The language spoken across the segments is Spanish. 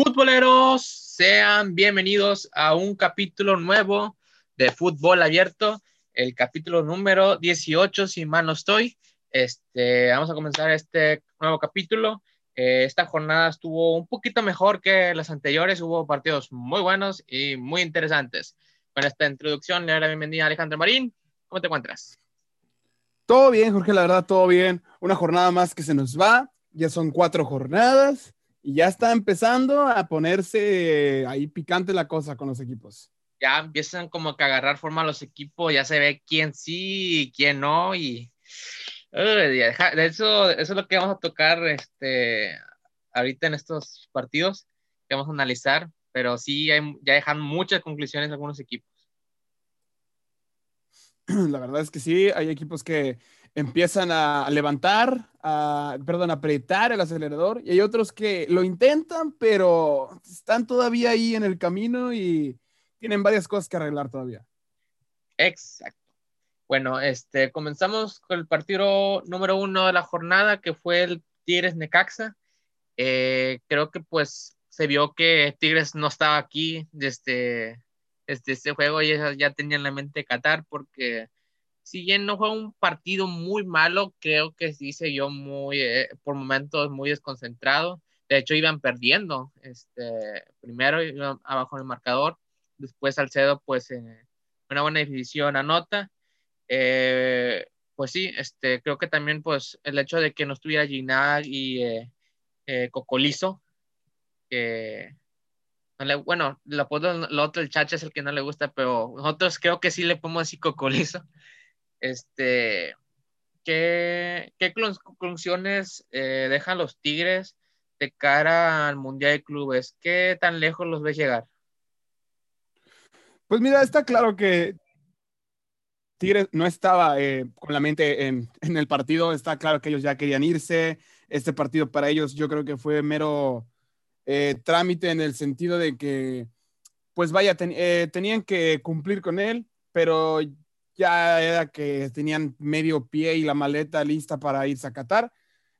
Futboleros, sean bienvenidos a un capítulo nuevo de Fútbol Abierto, el capítulo número 18, si mal no estoy. Este, vamos a comenzar este nuevo capítulo. Eh, esta jornada estuvo un poquito mejor que las anteriores, hubo partidos muy buenos y muy interesantes. Con esta introducción, le doy la bienvenida a Alejandro Marín. ¿Cómo te encuentras? Todo bien, Jorge, la verdad, todo bien. Una jornada más que se nos va. Ya son cuatro jornadas y ya está empezando a ponerse ahí picante la cosa con los equipos. Ya empiezan como que a agarrar forma los equipos, ya se ve quién sí y quién no y de eso, eso es lo que vamos a tocar este, ahorita en estos partidos que vamos a analizar, pero sí ya dejan muchas conclusiones algunos equipos. La verdad es que sí, hay equipos que empiezan a levantar, a, perdón, a apretar el acelerador y hay otros que lo intentan, pero están todavía ahí en el camino y tienen varias cosas que arreglar todavía. Exacto. Bueno, este, comenzamos con el partido número uno de la jornada, que fue el Tigres Necaxa. Eh, creo que pues se vio que Tigres no estaba aquí desde, desde este juego y ya, ya tenían la mente Qatar porque si bien no fue un partido muy malo, creo que sí se vio muy, eh, por momentos muy desconcentrado. De hecho, iban perdiendo. Este, primero iban abajo en el marcador, después Salcedo, pues, una buena decisión anota. Eh, pues sí, este, creo que también, pues, el hecho de que no estuviera Ginag y eh, eh Cocolizo, que bueno, lo, lo el chacha es el que no le gusta, pero nosotros creo que sí le podemos decir Cocolizo. Este, ¿qué, qué conclusiones eh, dejan los Tigres de cara al Mundial de Clubes? ¿Qué tan lejos los ves llegar? Pues mira, está claro que Tigres no estaba eh, con la mente en, el partido, está claro que ellos ya querían irse. Este partido para ellos yo creo que fue mero eh, trámite en el sentido de que, pues vaya, tenían que cumplir con él, pero ya era que tenían medio pie y la maleta lista para irse a Qatar.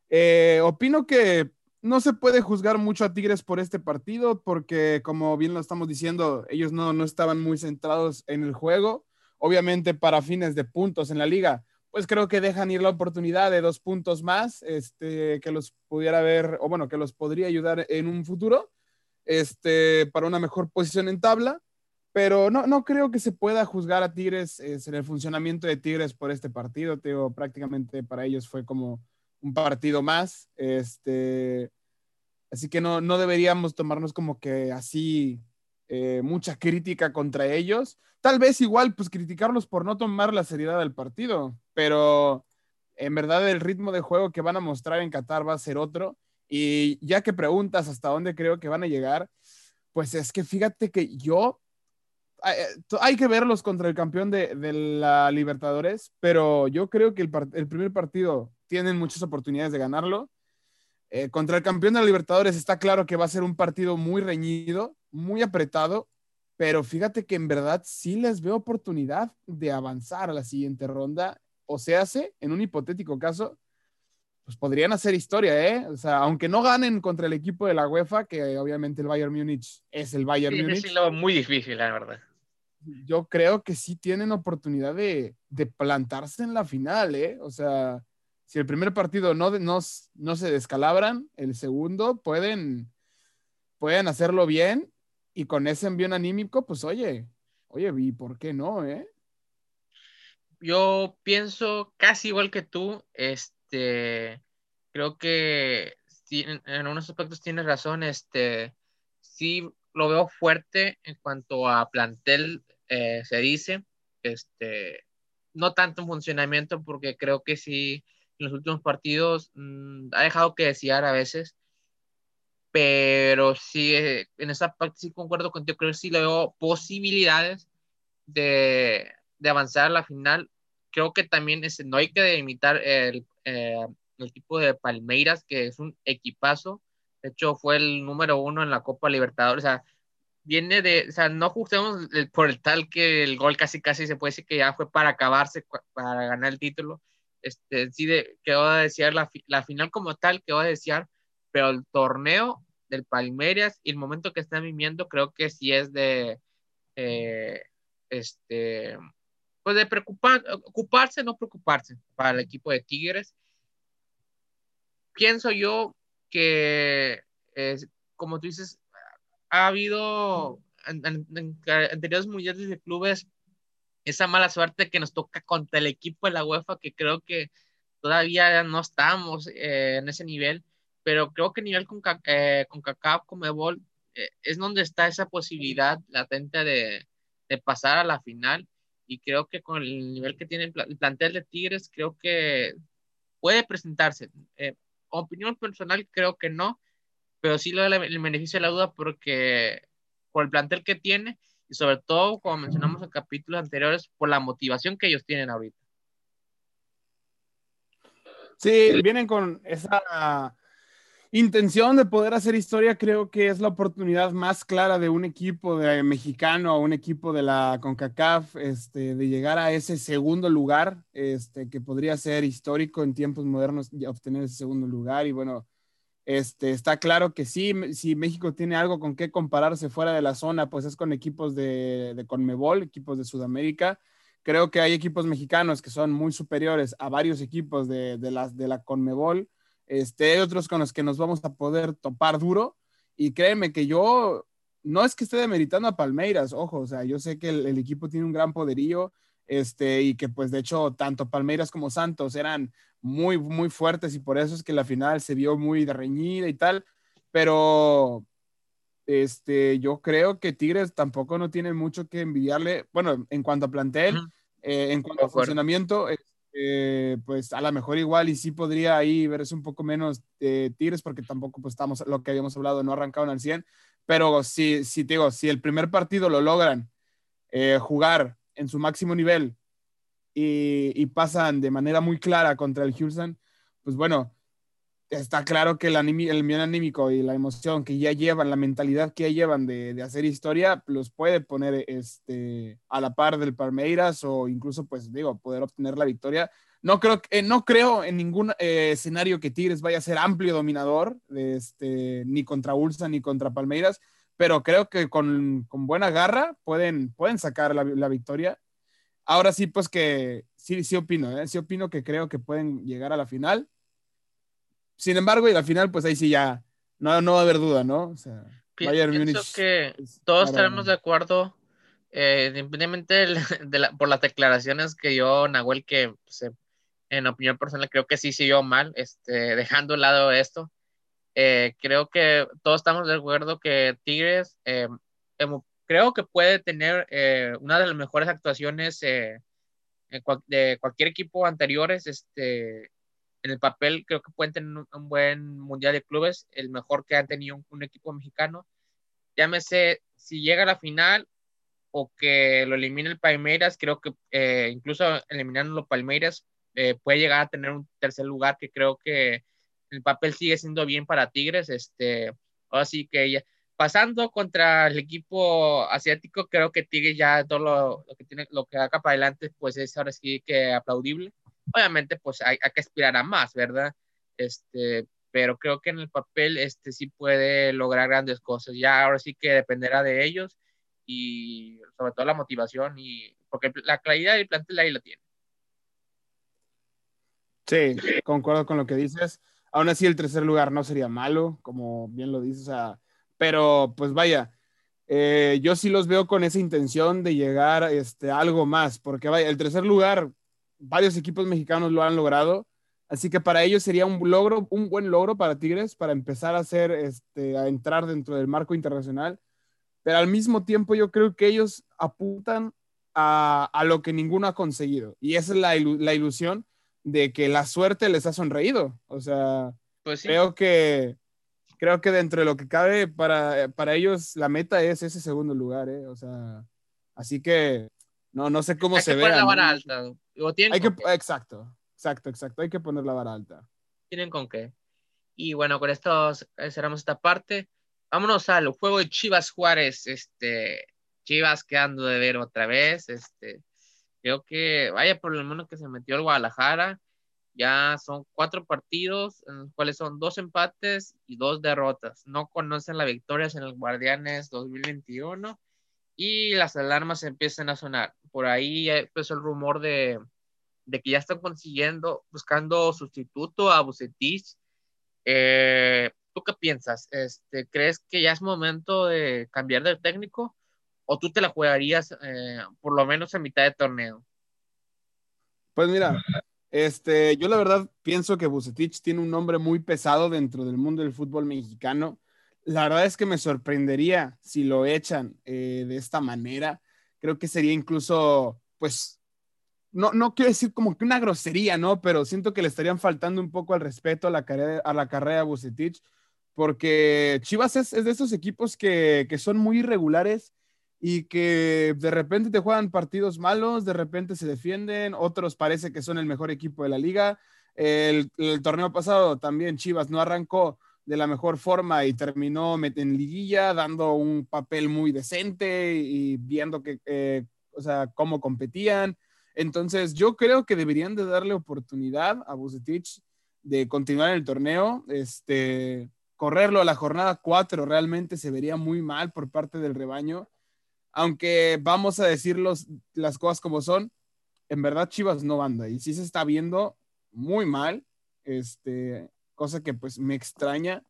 Eh, opino que no se puede juzgar mucho a Tigres por este partido, porque como bien lo estamos diciendo, ellos no, no estaban muy centrados en el juego. Obviamente para fines de puntos en la liga, pues creo que dejan ir la oportunidad de dos puntos más, este, que los pudiera ver, o bueno, que los podría ayudar en un futuro, este, para una mejor posición en tabla pero no, no creo que se pueda juzgar a Tigres en el funcionamiento de Tigres por este partido. Digo, prácticamente para ellos fue como un partido más. Este, así que no, no deberíamos tomarnos como que así eh, mucha crítica contra ellos. Tal vez igual, pues criticarlos por no tomar la seriedad del partido, pero en verdad el ritmo de juego que van a mostrar en Qatar va a ser otro. Y ya que preguntas hasta dónde creo que van a llegar, pues es que fíjate que yo eh, hay que verlos contra el campeón de, la Libertadores, pero yo creo que el, primer partido tienen muchas oportunidades de ganarlo. Eh, contra el campeón de la Libertadores está claro que va a ser un partido muy reñido, muy apretado, pero fíjate que en verdad sí les veo oportunidad de avanzar a la siguiente ronda, o se hace, en un hipotético caso, pues podrían hacer historia, ¿eh? O sea, aunque no ganen contra el equipo de la UEFA, que obviamente el Bayern Múnich es el Bayern sí, Múnich. Lo muy difícil, la verdad yo creo que sí tienen oportunidad de, plantarse en la final, ¿eh? O sea, si el primer partido no, no, no se descalabran, el segundo pueden, pueden hacerlo bien y con ese envío anímico, pues oye, oye, ¿y por qué no, eh? Yo pienso casi igual que tú, este, creo que en, unos aspectos tienes razón, este, sí lo veo fuerte en cuanto a plantel eh, se dice. Este, no tanto en funcionamiento, porque creo que sí, en los últimos partidos mm, ha dejado que desear a veces. Pero sí, eh, en esa parte sí concuerdo contigo, creo que sí le veo posibilidades de, de avanzar a la final. Creo que también es, no hay que imitar el, eh, el equipo de Palmeiras, que es un equipazo. De hecho, fue el número uno en la Copa Libertadores. O sea, viene de, o sea, no juzguemos por el tal que el gol casi casi se puede decir que ya fue para acabarse, para ganar el título. Este, sí, de, quedó a desear la, la, final como tal, quedó a desear, pero el torneo del Palmeiras y el momento que están viviendo creo que sí es de, eh, este, pues de preocupar, ocuparse, no preocuparse para el equipo de Tigres. Pienso yo que, como tú dices, ha habido anteriores mundiales de clubes esa mala suerte que nos toca contra el equipo de la UEFA, que creo que todavía no estamos eh, en ese nivel, pero creo que nivel con, eh, con Cacao, con Mebol, eh, es donde está esa posibilidad latente de, de, pasar a la final. Y creo que con el nivel que tiene el, plantel de Tigres, creo que puede presentarse. opinión personal, creo que no, pero sí lo del el beneficio de la duda porque por el plantel que tiene y sobre todo, como mencionamos en capítulos anteriores, por la motivación que ellos tienen ahorita. Sí, vienen con esa intención de poder hacer historia, creo que es la oportunidad más clara de un equipo de mexicano a un equipo de la CONCACAF, este, de llegar a ese segundo lugar, este, que podría ser histórico en tiempos modernos obtener ese segundo lugar. Y bueno, este, está claro que sí, si México tiene algo con qué compararse fuera de la zona, pues es con equipos de, de Conmebol, equipos de Sudamérica. Creo que hay equipos mexicanos que son muy superiores a varios equipos de, de, las, de la Conmebol. Este, hay otros con los que nos vamos a poder topar duro. Y créeme que yo, no es que esté demeritando a Palmeiras, ojo, o sea, yo sé que el, el equipo tiene un gran poderío, este, y que pues de hecho tanto Palmeiras como Santos eran muy, muy fuertes y por eso es que la final se vio muy reñida y tal, pero este, yo creo que Tigres tampoco no tiene mucho que envidiarle, bueno, en cuanto a plantel, eh, en cuanto a funcionamiento, eh, pues a lo mejor igual y sí podría ahí verse un poco menos de Tigres porque tampoco pues estamos, lo que habíamos hablado, no arrancaron al 100, pero si, si digo, si el primer partido lo logran eh, jugar en su máximo nivel y, pasan de manera muy clara contra el Houston, pues bueno, está claro que el, el bien anímico y la emoción que ya llevan, la mentalidad que ya llevan de, hacer historia, los puede poner este, a la par del Palmeiras o incluso, pues digo, poder obtener la victoria. No creo, eh, no creo en ningún eh, escenario que Tigres vaya a ser amplio dominador, este, ni contra Ulsa ni contra Palmeiras, pero creo que con, buena garra pueden, pueden sacar la, la victoria Ahora sí, pues que sí, sí opino, ¿eh? sí opino que creo que pueden llegar a la final. Sin embargo, y la final, pues ahí sí ya no, no va a haber duda, ¿no? O sea, Bayern Pienso que todos estaremos de acuerdo, eh, independientemente de, por las declaraciones que dio Nahuel, que pues, en opinión personal creo que sí siguió mal, este, dejando de lado esto. Eh, creo que todos estamos de acuerdo que Tigres creo que puede tener eh, una de las mejores actuaciones eh, de cualquier equipo anteriores. Este, en el papel creo que pueden tener un, buen mundial de clubes, el mejor que han tenido un, equipo mexicano. Llámese si llega a la final o que lo elimine el Palmeiras, creo que eh, incluso eliminando los Palmeiras puede llegar a tener un tercer lugar que creo que el papel sigue siendo bien para Tigres. Este, así que ya, pasando contra el equipo asiático, creo que Tigre ya todo lo, que tiene, lo que haga para adelante, pues es ahora sí que aplaudible. Obviamente, pues hay, que aspirar a más, ¿verdad? Este, pero creo que en el papel este sí puede lograr grandes cosas. Ya ahora sí que dependerá de ellos y sobre todo la motivación y porque la claridad del plantel ahí lo tiene. Sí, concuerdo con lo que dices. Aún así, el tercer lugar no sería malo, como bien lo dices. pero pues vaya, eh, yo sí los veo con esa intención de llegar este, a algo más, porque vaya, el tercer lugar, varios equipos mexicanos lo han logrado, así que para ellos sería un logro, un buen logro para Tigres, para empezar a hacer, este, a entrar dentro del marco internacional, pero al mismo tiempo yo creo que ellos apuntan a, a lo que ninguno ha conseguido, y esa es la, la, ilusión de que la suerte les ha sonreído, o sea, pues creo que creo que dentro de lo que cabe para, para ellos la meta es ese segundo lugar, ¿eh? O sea, así que no, no sé cómo hay se ve. La hay que, exacto, exacto, exacto. Hay que poner la vara alta. Tienen con qué. Y bueno, con esto cerramos esta parte. Vámonos al juego de Chivas Juárez. Este, Chivas quedando de ver otra vez. Este, creo que vaya por el menos que se metió el Guadalajara Ya son cuatro partidos, en los cuales son dos empates y dos derrotas. No conocen la victoria en el Guardianes 2021 y las alarmas empiezan a sonar. Por ahí empezó el rumor de, de que ya están consiguiendo, buscando sustituto a Bucetich. Eh, ¿Tú qué piensas? Este, ¿Crees que ya es momento de cambiar de técnico? ¿O tú te la jugarías eh, por lo menos a mitad de torneo? Pues mira, este, yo la verdad pienso que Bucetich tiene un nombre muy pesado dentro del mundo del fútbol mexicano. La verdad es que me sorprendería si lo echan eh, de esta manera. Creo que sería incluso, pues, no, no quiero decir como que una grosería, ¿no? Pero siento que le estarían faltando un poco al respeto a la carrera, a la de Bucetich, porque Chivas es, de esos equipos que, que son muy irregulares y que de repente te juegan partidos malos, de repente se defienden, otros parece que son el mejor equipo de la liga. El, torneo pasado también Chivas no arrancó de la mejor forma y terminó en liguilla dando un papel muy decente y viendo que, eh, o sea, cómo competían. Entonces, yo creo que deberían de darle oportunidad a Bucetich de continuar en el torneo. Este, correrlo a la jornada 4 realmente se vería muy mal por parte del rebaño aunque vamos a decir las cosas como son, en verdad Chivas no anda y sí se está viendo muy mal, este, cosa que pues me extraña.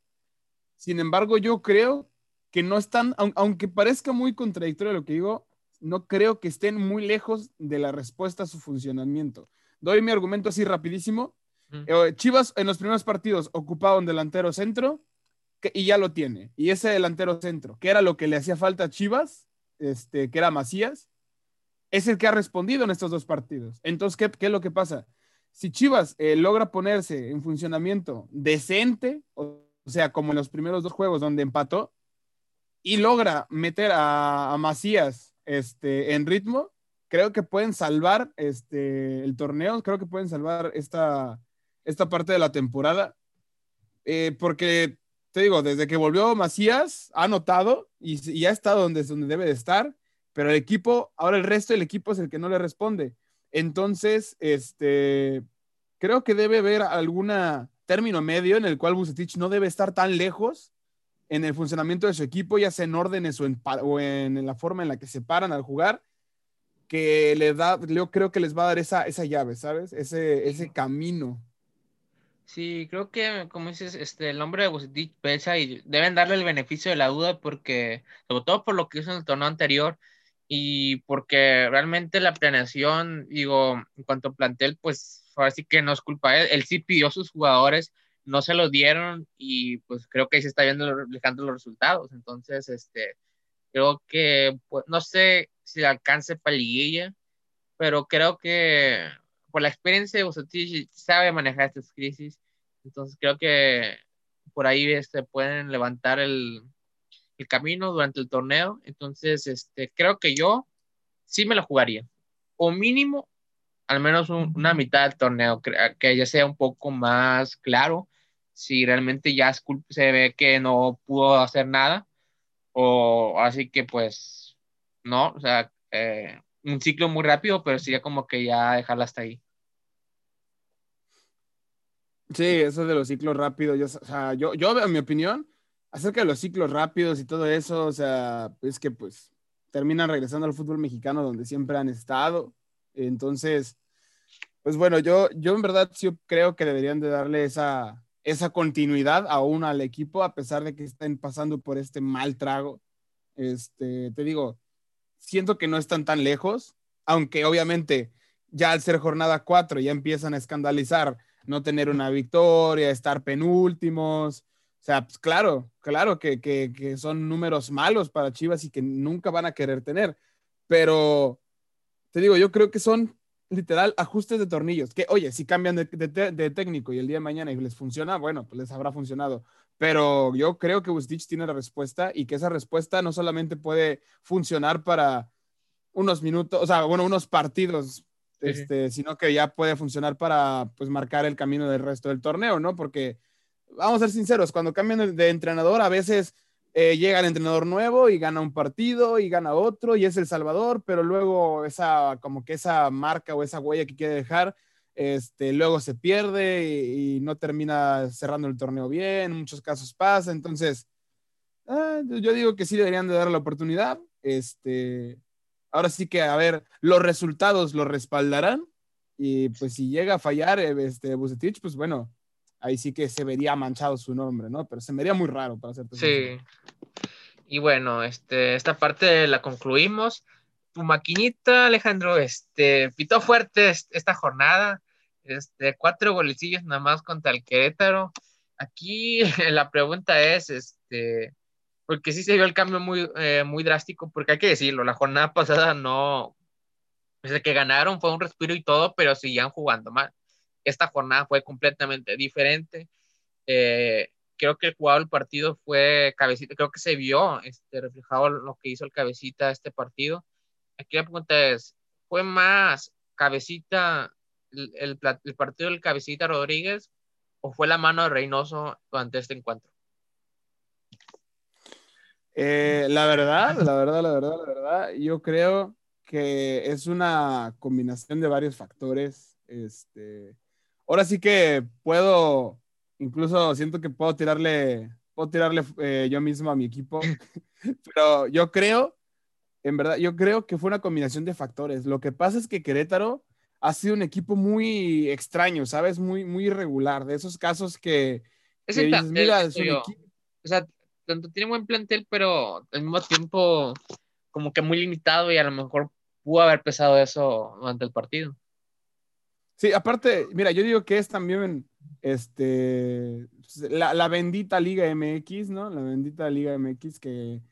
Sin embargo, yo creo que no están, aunque parezca muy contradictorio lo que digo, no creo que estén muy lejos de la respuesta a su funcionamiento. Doy mi argumento así rapidísimo. Eh, Chivas en los primeros partidos ocupaba un delantero centro y ya lo tiene. Y ese delantero centro, que era lo que le hacía falta a Chivas, este, que era Macías, es el que ha respondido en estos dos partidos. Entonces, ¿qué, qué es lo que pasa? Si Chivas eh, logra ponerse en funcionamiento decente, o, sea, como en los primeros dos juegos donde empató, y logra meter a, Macías este, en ritmo, creo que pueden salvar este, el torneo, creo que pueden salvar esta, esta parte de la temporada, eh, porque te digo, desde que volvió Macías, ha notado y, ha estado donde, donde debe de estar, pero el equipo, ahora el resto del equipo es el que no le responde. Entonces, este, creo que debe haber algún término medio en el cual Bucetich no debe estar tan lejos en el funcionamiento de su equipo, ya sea en órdenes o en, o en, la forma en la que se paran al jugar, que le da, yo creo que les va a dar esa, esa llave, ¿sabes? Ese, ese camino Sí, creo que, como dices, este, el nombre de Bucetich pesa y deben darle el beneficio de la duda porque, sobre todo por lo que hizo en el torneo anterior y porque realmente la planeación, digo, en cuanto a plantel, pues ahora sí que no es culpa de él. Él sí pidió a sus jugadores, no se los dieron y pues creo que ahí se está viendo reflejando los resultados. Entonces, este, creo que, pues, no sé si alcance para liguilla, pero creo que por la experiencia de Bucetich sabe manejar estas crisis, entonces creo que por ahí este, pueden levantar el, el camino durante el torneo, entonces este, creo que yo sí me lo jugaría, o mínimo al menos una mitad del torneo, que ya sea un poco más claro si realmente ya se ve que no pudo hacer nada, o así que pues no, o sea, eh, un ciclo muy rápido, pero sería como que ya dejarla hasta ahí. Sí, eso de los ciclos rápidos, yo, o sea, yo, yo, en mi opinión, acerca de los ciclos rápidos y todo eso, o sea, es que pues terminan regresando al fútbol mexicano donde siempre han estado. Entonces, pues bueno, yo, yo en verdad sí creo que deberían de darle esa, esa continuidad aún al equipo, a pesar de que estén pasando por este mal trago. Este, te digo, siento que no están tan lejos, aunque obviamente ya al ser jornada 4 ya empiezan a escandalizar no tener una victoria, estar penúltimos. O sea, pues claro, claro que, que, son números malos para Chivas y que nunca van a querer tener. Pero te digo, yo creo que son literal ajustes de tornillos. Que, oye, si cambian de, de, técnico y el día de mañana y les funciona, bueno, pues les habrá funcionado. Pero yo creo que Bustich tiene la respuesta y que esa respuesta no solamente puede funcionar para unos minutos, o sea, bueno, unos partidos, este, sino que ya puede funcionar para pues marcar el camino del resto del torneo, ¿no? Porque vamos a ser sinceros, cuando cambian de entrenador a veces eh, llega el entrenador nuevo y gana un partido y gana otro y es el Salvador, pero luego esa como que esa marca o esa huella que quiere dejar este, luego se pierde y, no termina cerrando el torneo bien, en muchos casos pasa, entonces ah, yo digo que sí deberían de dar la oportunidad, este, ahora sí que a ver, los resultados lo respaldarán y pues si llega a fallar eh, este Bucetich, pues bueno, ahí sí que se vería manchado su nombre, ¿no? Pero se me vería muy raro para hacerte Sí. Y bueno, este, esta parte la concluimos. Tu maquinita, Alejandro, este, pitó fuerte esta jornada. Este, cuatro golecillos nada más contra el Querétaro. Aquí la pregunta es, este, porque sí se vio el cambio muy, eh, muy drástico, porque hay que decirlo, la jornada pasada no, desde que ganaron fue un respiro y todo, pero seguían jugando mal. Esta jornada fue completamente diferente. Eh, creo que el jugador del partido fue Cabecita, creo que se vio este, reflejado lo que hizo el Cabecita este partido. Aquí la pregunta es, ¿fue más Cabecita, el, partido del Cabecita Rodríguez o fue la mano de Reynoso durante este encuentro? Eh, la verdad, la verdad, la verdad, la verdad, yo creo que es una combinación de varios factores. Este, ahora sí que puedo, incluso siento que puedo tirarle, puedo tirarle eh, yo mismo a mi equipo, pero yo creo, en verdad, yo creo que fue una combinación de factores. Lo que pasa es que Querétaro ha sido un equipo muy extraño, ¿sabes? Muy, muy irregular, de esos casos que... Es el mira, es un O sea, tanto tiene buen plantel, pero al mismo tiempo como que muy limitado y a lo mejor pudo haber pesado eso durante el partido. Sí, aparte, mira, yo digo que es también este, la, bendita Liga MX, ¿no? La bendita Liga MX que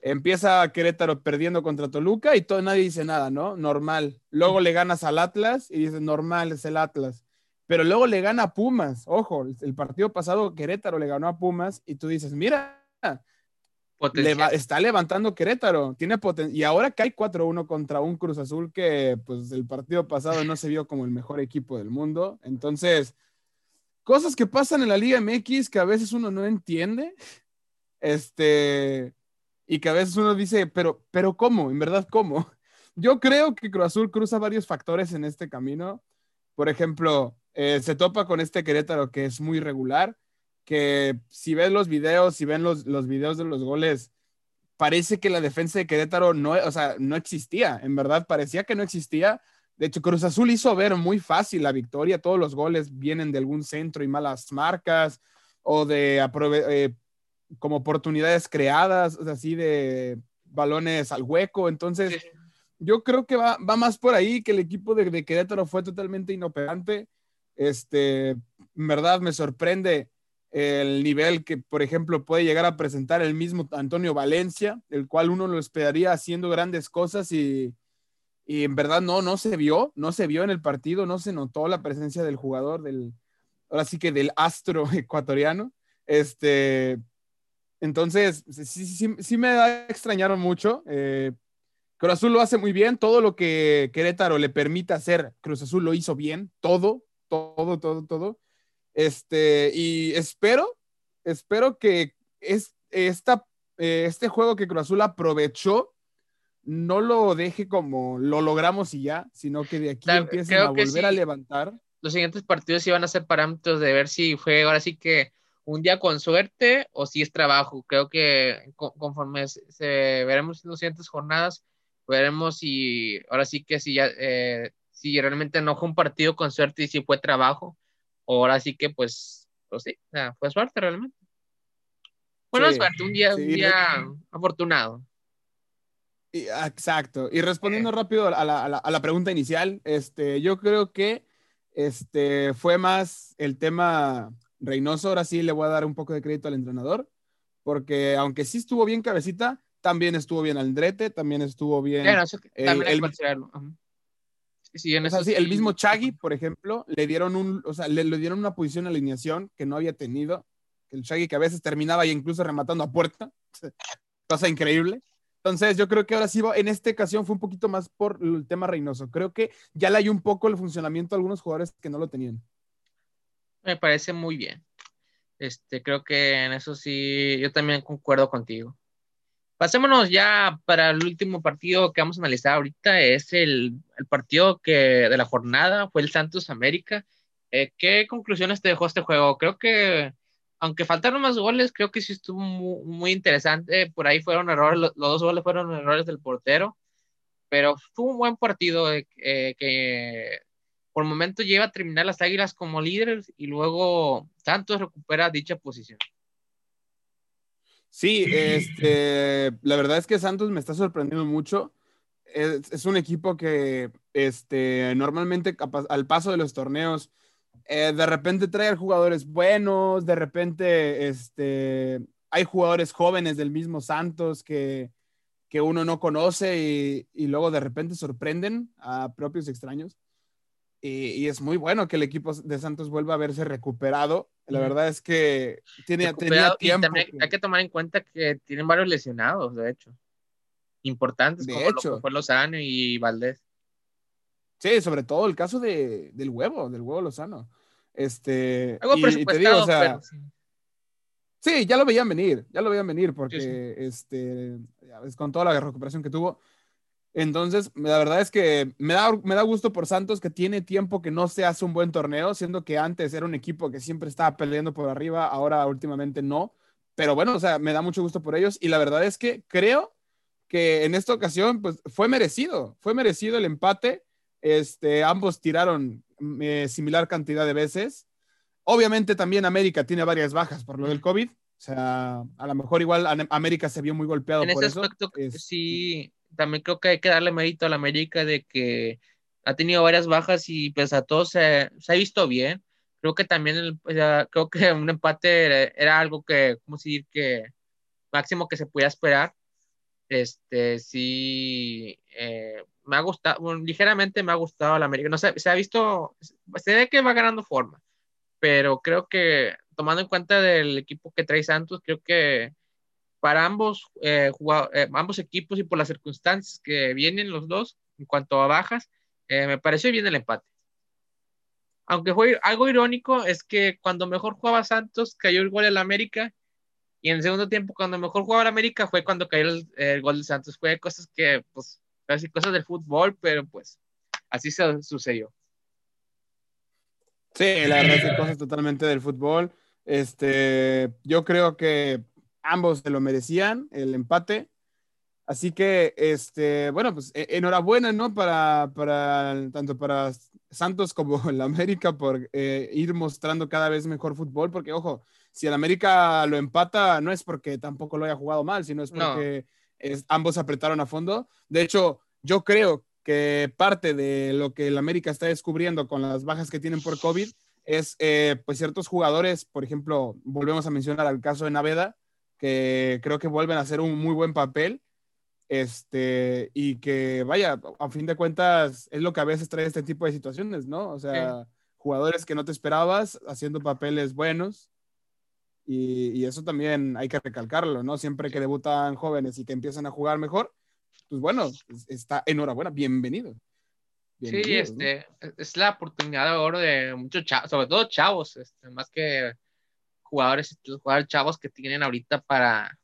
empieza Querétaro perdiendo contra Toluca y todo, nadie dice nada, ¿no? Normal. Luego le ganas al Atlas y dices, normal, es el Atlas. Pero luego le gana a Pumas. Ojo, el partido pasado Querétaro le ganó a Pumas y tú dices, mira, está levantando Querétaro, tiene y ahora que hay 4-1 contra un Cruz Azul que pues el partido pasado no se vio como el mejor equipo del mundo, entonces cosas que pasan en la Liga MX que a veces uno no entiende, este, y que a veces uno dice, pero, pero ¿cómo? En verdad, ¿cómo? Yo creo que Cruz Azul cruza varios factores en este camino. Por ejemplo, eh, se topa con este Querétaro que es muy regular, que si ves los videos, si ven los, los videos de los goles, parece que la defensa de Querétaro no, o sea, no existía. En verdad, parecía que no existía. De hecho, Cruz Azul hizo ver muy fácil la victoria. Todos los goles vienen de algún centro y malas marcas o de eh, como oportunidades creadas, así de balones al hueco. Entonces, yo creo que va, va, más por ahí que el equipo de, de Querétaro fue totalmente inoperante. Este, en verdad me sorprende el nivel que, por ejemplo, puede llegar a presentar el mismo Antonio Valencia, el cual uno lo esperaría haciendo grandes cosas y, en verdad no, no se vio, no se vio en el partido, no se notó la presencia del jugador, del, ahora sí que del astro ecuatoriano. Este, entonces, sí, sí, sí me extrañaron mucho. Eh, Cruz Azul lo hace muy bien, todo lo que Querétaro le permite hacer, Cruz Azul lo hizo bien, todo, todo, todo, todo. Este, y espero, espero que es, esta, eh, este juego que Cruz Azul aprovechó no lo deje como lo logramos y ya, sino que de aquí empiecen a volver a levantar. Los siguientes partidos iban a ser parámetros de ver si fue ahora sí que un día con suerte o si es trabajo. Creo que conforme se, veremos en las siguientes jornadas, veremos si ahora sí que si ya eh, si realmente no fue un partido con suerte y si fue trabajo ahora sí que pues, pues sí, fue suerte realmente. Bueno, suerte, un día, un día afortunado. Exacto. Y respondiendo rápido a la, a, la, pregunta inicial, este, yo creo que este, fue más el tema Reynoso. Ahora sí le voy a dar un poco de crédito al entrenador, porque aunque sí estuvo bien cabecita, también estuvo bien Aldrete, también estuvo bien. el, el mismo Chagui, por ejemplo, le dieron un, o sea, le, dieron una posición de alineación que no había tenido. El Chagui que a veces terminaba y incluso rematando a puerta. Cosa increíble. Entonces, yo creo que ahora sí, en esta ocasión fue un poquito más por el tema Reynoso. Creo que ya le hay un poco el funcionamiento a algunos jugadores que no lo tenían. Me parece muy bien. Este, creo que en eso sí, yo también concuerdo contigo. Pasémonos ya para el último partido que vamos a analizar ahorita, es el, partido que de la jornada, fue el Santos América. Eh, ¿Qué conclusiones te dejó este juego? Creo que, aunque faltaron más goles, creo que sí estuvo muy, interesante. Por ahí fueron errores, los, dos goles fueron errores del portero, pero fue un buen partido eh, que por el momento lleva a terminar las Águilas como líderes y luego Santos recupera dicha posición. Sí, este, la verdad es que Santos me está sorprendiendo mucho. Es, un equipo que este, normalmente al paso de los torneos, eh, de repente trae jugadores buenos, de repente este, hay jugadores jóvenes del mismo Santos que, que uno no conoce y, y, luego de repente sorprenden a propios extraños. Y, es muy bueno que el equipo de Santos vuelva a verse recuperado. La verdad es que tiene, tenía tiempo. hay que tomar en cuenta que tienen varios lesionados, de hecho. Importantes, de como hecho. lo que fue Lozano y Valdés. Sí, sobre todo el caso de, del huevo, del huevo Lozano. Este, y, te digo, o sea, sí. ya lo veían venir, ya lo veían venir, porque este, con toda la recuperación que tuvo, entonces, la verdad es que me da, me da gusto por Santos que tiene tiempo que no se hace un buen torneo, siendo que antes era un equipo que siempre estaba peleando por arriba, ahora últimamente no. Pero bueno, o sea, me da mucho gusto por ellos y la verdad es que creo que en esta ocasión, pues fue merecido, fue merecido el empate. Este, ambos tiraron eh, similar cantidad de veces. Obviamente también América tiene varias bajas por lo del COVID. O sea, a lo mejor igual América se vio muy golpeado en por ese Aspecto, sí, también creo que hay que darle mérito a la América de que ha tenido varias bajas y pues a todos se, se ha visto bien. Creo que también, creo que un empate era, algo que, ¿cómo decir? Que máximo que se podía esperar. Este, sí, eh, me ha gustado, ligeramente me ha gustado la América. No sé, se ha visto, se ve que va ganando forma, pero creo que tomando en cuenta del equipo que trae Santos, creo que para ambos, eh, eh, ambos equipos y por las circunstancias que vienen los dos en cuanto a bajas, eh, me pareció bien el empate. Aunque fue algo irónico, es que cuando mejor jugaba Santos cayó el gol del América y en el segundo tiempo cuando mejor jugaba el América fue cuando cayó el, gol de Santos. Fue cosas que, pues, casi cosas del fútbol, pero pues así se sucedió. Sí, la verdad es cosas totalmente del fútbol. Este, yo creo que ambos se lo merecían, el empate. Así que, este, bueno, pues e, enhorabuena, ¿no? Para, para tanto para Santos como el América por eh, ir mostrando cada vez mejor fútbol, porque, ojo, si el América lo empata, no es porque tampoco lo haya jugado mal, sino es porque ambos apretaron a fondo. De hecho, yo creo que parte de lo que el América está descubriendo con las bajas que tienen por COVID es, eh, pues, ciertos jugadores, por ejemplo, volvemos a mencionar al caso de Naveda, que creo que vuelven a hacer un muy buen papel. Este, y que vaya, a fin de cuentas, es lo que a veces trae este tipo de situaciones, ¿no? O sea, jugadores que no te esperabas haciendo papeles buenos. Y, y, eso también hay que recalcarlo, ¿no? Siempre que debutan jóvenes y que empiezan a jugar mejor, pues bueno, está enhorabuena, bienvenido. sí, este, es la oportunidad de oro de muchos chavos, sobre todo chavos, este, más que jugadores, jugadores chavos que tienen ahorita para,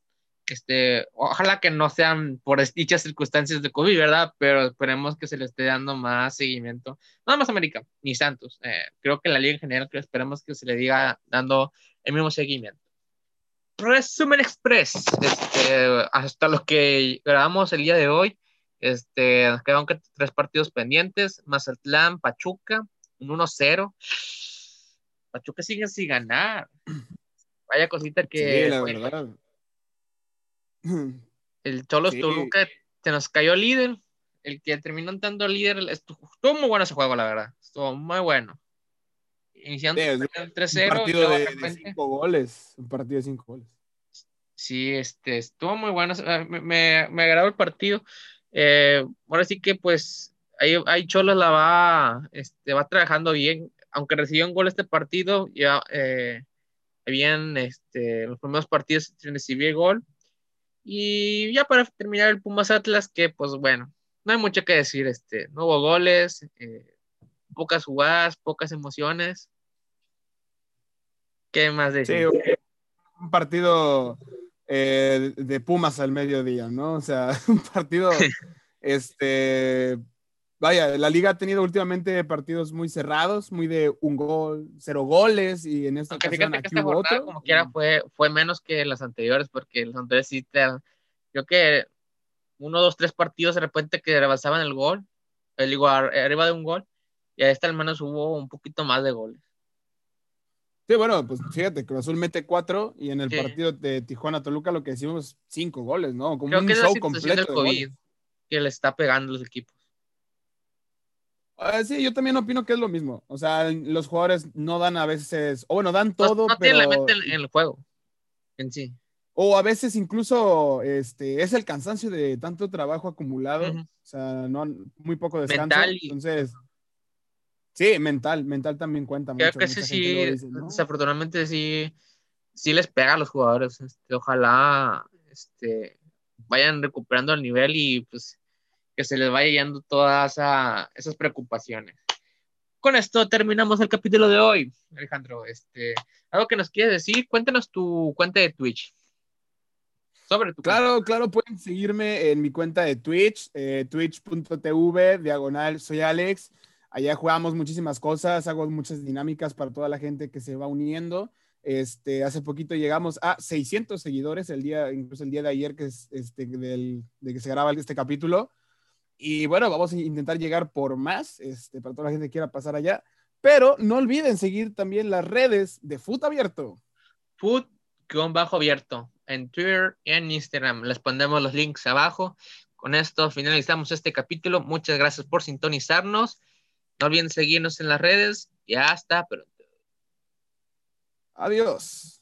este, ojalá que no sean por dichas circunstancias de COVID, ¿verdad? Pero esperemos que se le esté dando más seguimiento. Nada más América, ni Santos. Eh, creo que la liga en general, que esperemos que se le diga dando el mismo seguimiento. Resumen Express, este, hasta lo que grabamos el día de hoy, este, nos quedan tres partidos pendientes, Mazatlán, Pachuca, un 1-0. Pachuca sigue sin ganar. Vaya cosita que. Sí, la verdad. El Cholos Toluca se nos cayó líder. El que terminó entrando líder. Estuvo muy bueno ese juego, la verdad. Estuvo muy bueno. Iniciando el 3-0. Un partido de, cinco goles. Un partido de cinco goles. Sí, este, estuvo muy bueno. Me, me, me agradó el partido. Eh, ahora sí que, pues, ahí, ahí Cholos la va, este, va trabajando bien. Aunque recibió un gol este partido, ya. Eh, bien este, los primeros partidos recibí el gol. Y ya para terminar el Pumas Atlas, que pues bueno, no hay mucho que decir, este, no hubo goles, eh, pocas jugadas, pocas emociones. ¿Qué más decir? un partido eh, de Pumas al mediodía, ¿no? O sea, un partido, este, vaya, la liga ha tenido últimamente partidos muy cerrados, muy de un gol, cero goles, y en esta ocasión aquí hubo otro. Como quiera, fue, fue menos que las anteriores, porque las anteriores sí te, creo que uno, dos, tres partidos de repente que rebasaban el gol, el igual, arriba de un gol, y a esta al menos hubo un poquito más de goles. Sí, bueno, pues fíjate, Cruz Azul mete cuatro y en el partido de Tijuana-Toluca lo que decimos cinco goles, ¿no? Como un show completo. COVID que le está pegando los equipos. Ah, sí, yo también opino que es lo mismo. O sea, los jugadores no dan a veces, o bueno, dan todo, no, pero... la mente en el juego, en sí. O a veces incluso este, es el cansancio de tanto trabajo acumulado, o sea, no, muy poco descanso. Mental Entonces, Sí, mental, mental también cuenta Creo que sí, desafortunadamente sí, sí les pega a los jugadores. Este, ojalá este, vayan recuperando el nivel y pues que se les vaya yendo todas esas preocupaciones. Con esto terminamos el capítulo de hoy, Alejandro. Este, algo que nos quieres decir, cuéntanos tu cuenta de Twitch. Sobre tu claro, claro, pueden seguirme en mi cuenta de Twitch, eh, twitch.tv, diagonal, soy Alex. Allá jugamos muchísimas cosas, hago muchas dinámicas para toda la gente que se va uniendo. Este, hace poquito llegamos a 600 seguidores el día, incluso el día de ayer que es este, del, de que se graba este capítulo. Y bueno, vamos a intentar llegar por más, este, para toda la gente que quiera pasar allá. Pero no olviden seguir también las redes de Food Abierto. Food-abierto en Twitter y en Instagram. Les pondremos los links abajo. Con esto finalizamos este capítulo. Muchas gracias por sintonizarnos no olviden seguirnos en las redes y hasta pronto. Adiós.